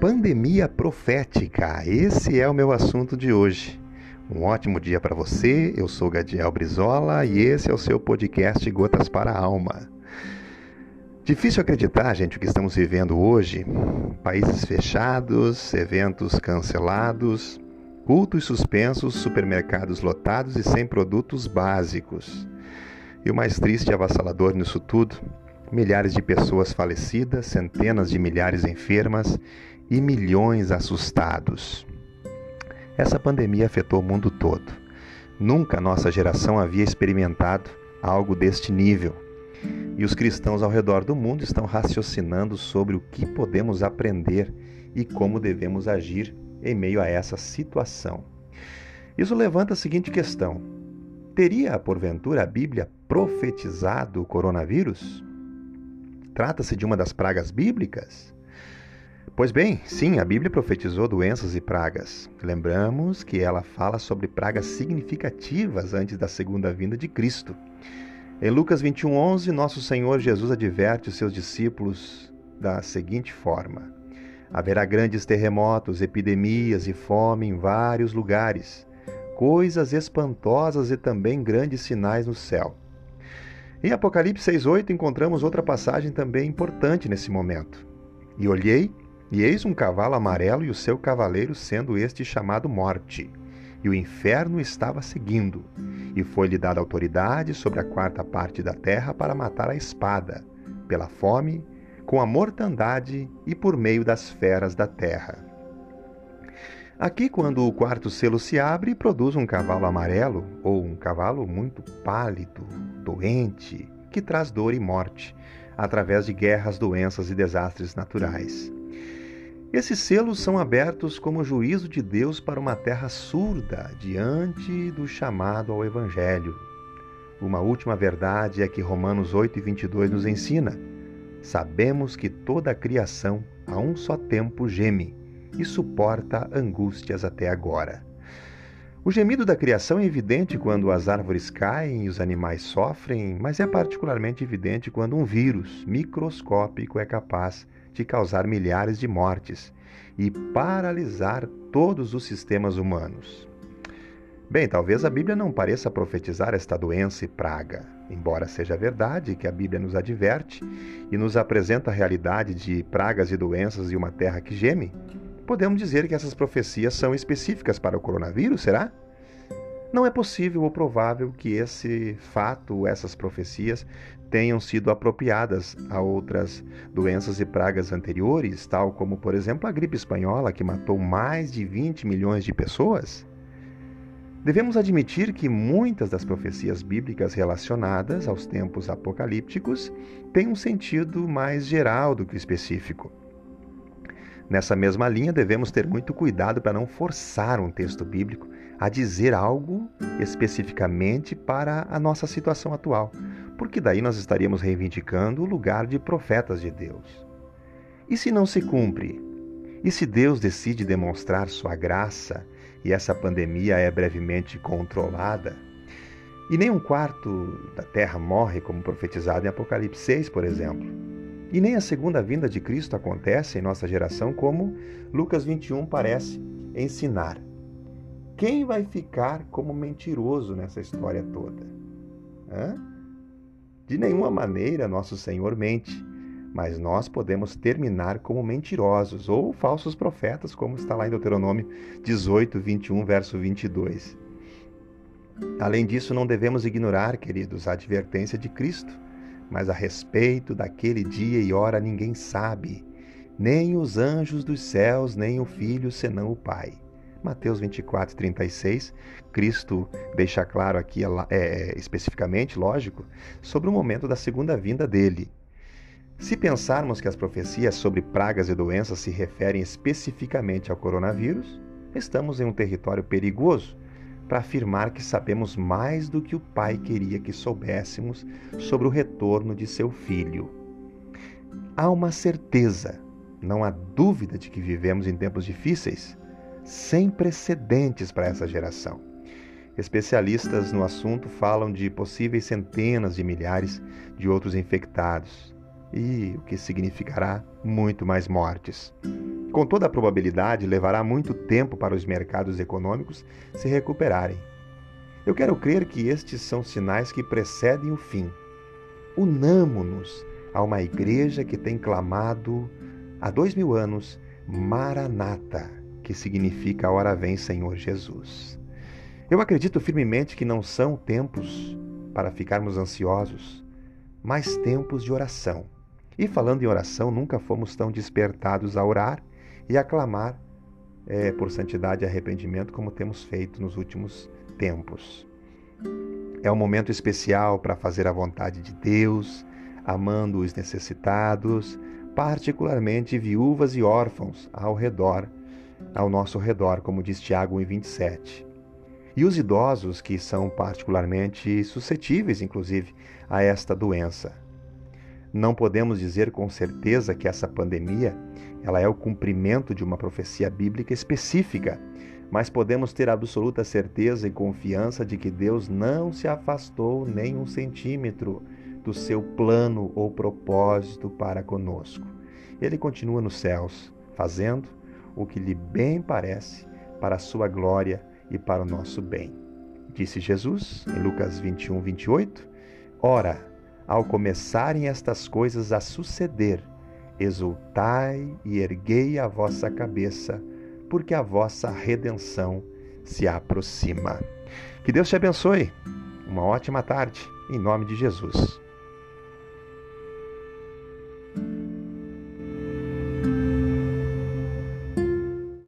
Pandemia profética. Esse é o meu assunto de hoje. Um ótimo dia para você. Eu sou Gadiel Brizola e esse é o seu podcast Gotas para a Alma. Difícil acreditar, gente, o que estamos vivendo hoje. Países fechados, eventos cancelados, cultos suspensos, supermercados lotados e sem produtos básicos. E o mais triste e avassalador nisso tudo milhares de pessoas falecidas, centenas de milhares enfermas e milhões assustados. Essa pandemia afetou o mundo todo. Nunca nossa geração havia experimentado algo deste nível. E os cristãos ao redor do mundo estão raciocinando sobre o que podemos aprender e como devemos agir em meio a essa situação. Isso levanta a seguinte questão: teria porventura a Bíblia profetizado o coronavírus? Trata-se de uma das pragas bíblicas? Pois bem, sim, a Bíblia profetizou doenças e pragas. Lembramos que ela fala sobre pragas significativas antes da segunda vinda de Cristo. Em Lucas 21:11, nosso Senhor Jesus adverte os seus discípulos da seguinte forma: Haverá grandes terremotos, epidemias e fome em vários lugares, coisas espantosas e também grandes sinais no céu. Em Apocalipse 6,8 encontramos outra passagem também importante nesse momento. E olhei, e eis um cavalo amarelo e o seu cavaleiro, sendo este chamado Morte. E o inferno estava seguindo, e foi-lhe dada autoridade sobre a quarta parte da terra para matar a espada, pela fome, com a mortandade e por meio das feras da terra. Aqui, quando o quarto selo se abre, produz um cavalo amarelo ou um cavalo muito pálido, doente, que traz dor e morte, através de guerras, doenças e desastres naturais. Esses selos são abertos como juízo de Deus para uma terra surda diante do chamado ao Evangelho. Uma última verdade é que Romanos 8 e 22 nos ensina: Sabemos que toda a criação a um só tempo geme e suporta angústias até agora. O gemido da criação é evidente quando as árvores caem e os animais sofrem, mas é particularmente evidente quando um vírus microscópico é capaz de causar milhares de mortes e paralisar todos os sistemas humanos. Bem, talvez a Bíblia não pareça profetizar esta doença e praga, embora seja verdade que a Bíblia nos adverte e nos apresenta a realidade de pragas e doenças e uma terra que geme podemos dizer que essas profecias são específicas para o coronavírus, será? Não é possível ou provável que esse fato, essas profecias, tenham sido apropriadas a outras doenças e pragas anteriores, tal como, por exemplo, a gripe espanhola, que matou mais de 20 milhões de pessoas? Devemos admitir que muitas das profecias bíblicas relacionadas aos tempos apocalípticos têm um sentido mais geral do que específico. Nessa mesma linha, devemos ter muito cuidado para não forçar um texto bíblico a dizer algo especificamente para a nossa situação atual, porque daí nós estaríamos reivindicando o lugar de profetas de Deus. E se não se cumpre? E se Deus decide demonstrar sua graça e essa pandemia é brevemente controlada? E nem um quarto da terra morre, como profetizado em Apocalipse 6, por exemplo. E nem a segunda vinda de Cristo acontece em nossa geração como Lucas 21 parece ensinar. Quem vai ficar como mentiroso nessa história toda? Hã? De nenhuma maneira nosso Senhor mente, mas nós podemos terminar como mentirosos ou falsos profetas, como está lá em Deuteronômio 18, 21, verso 22. Além disso, não devemos ignorar, queridos, a advertência de Cristo mas a respeito daquele dia e hora ninguém sabe, nem os anjos dos céus, nem o Filho, senão o Pai. Mateus 24, 36, Cristo deixa claro aqui, é, especificamente, lógico, sobre o momento da segunda vinda dele. Se pensarmos que as profecias sobre pragas e doenças se referem especificamente ao coronavírus, estamos em um território perigoso, para afirmar que sabemos mais do que o Pai queria que soubéssemos sobre o retorno de seu filho. Há uma certeza, não há dúvida de que vivemos em tempos difíceis, sem precedentes para essa geração. Especialistas no assunto falam de possíveis centenas de milhares de outros infectados e o que significará muito mais mortes. Com toda a probabilidade, levará muito tempo para os mercados econômicos se recuperarem. Eu quero crer que estes são sinais que precedem o fim. Unamo-nos a uma igreja que tem clamado há dois mil anos Maranata, que significa Hora vem Senhor Jesus. Eu acredito firmemente que não são tempos para ficarmos ansiosos, mas tempos de oração. E falando em oração, nunca fomos tão despertados a orar e a clamar é, por santidade e arrependimento como temos feito nos últimos tempos. É um momento especial para fazer a vontade de Deus, amando os necessitados, particularmente viúvas e órfãos ao redor, ao nosso redor, como diz Tiago 1:27. E os idosos que são particularmente suscetíveis, inclusive, a esta doença. Não podemos dizer com certeza que essa pandemia ela é o cumprimento de uma profecia bíblica específica, mas podemos ter absoluta certeza e confiança de que Deus não se afastou nem um centímetro do seu plano ou propósito para conosco. Ele continua nos céus, fazendo o que lhe bem parece para a sua glória e para o nosso bem. Disse Jesus em Lucas 21, 28: Ora, ao começarem estas coisas a suceder, exultai e erguei a vossa cabeça, porque a vossa redenção se aproxima. Que Deus te abençoe. Uma ótima tarde, em nome de Jesus.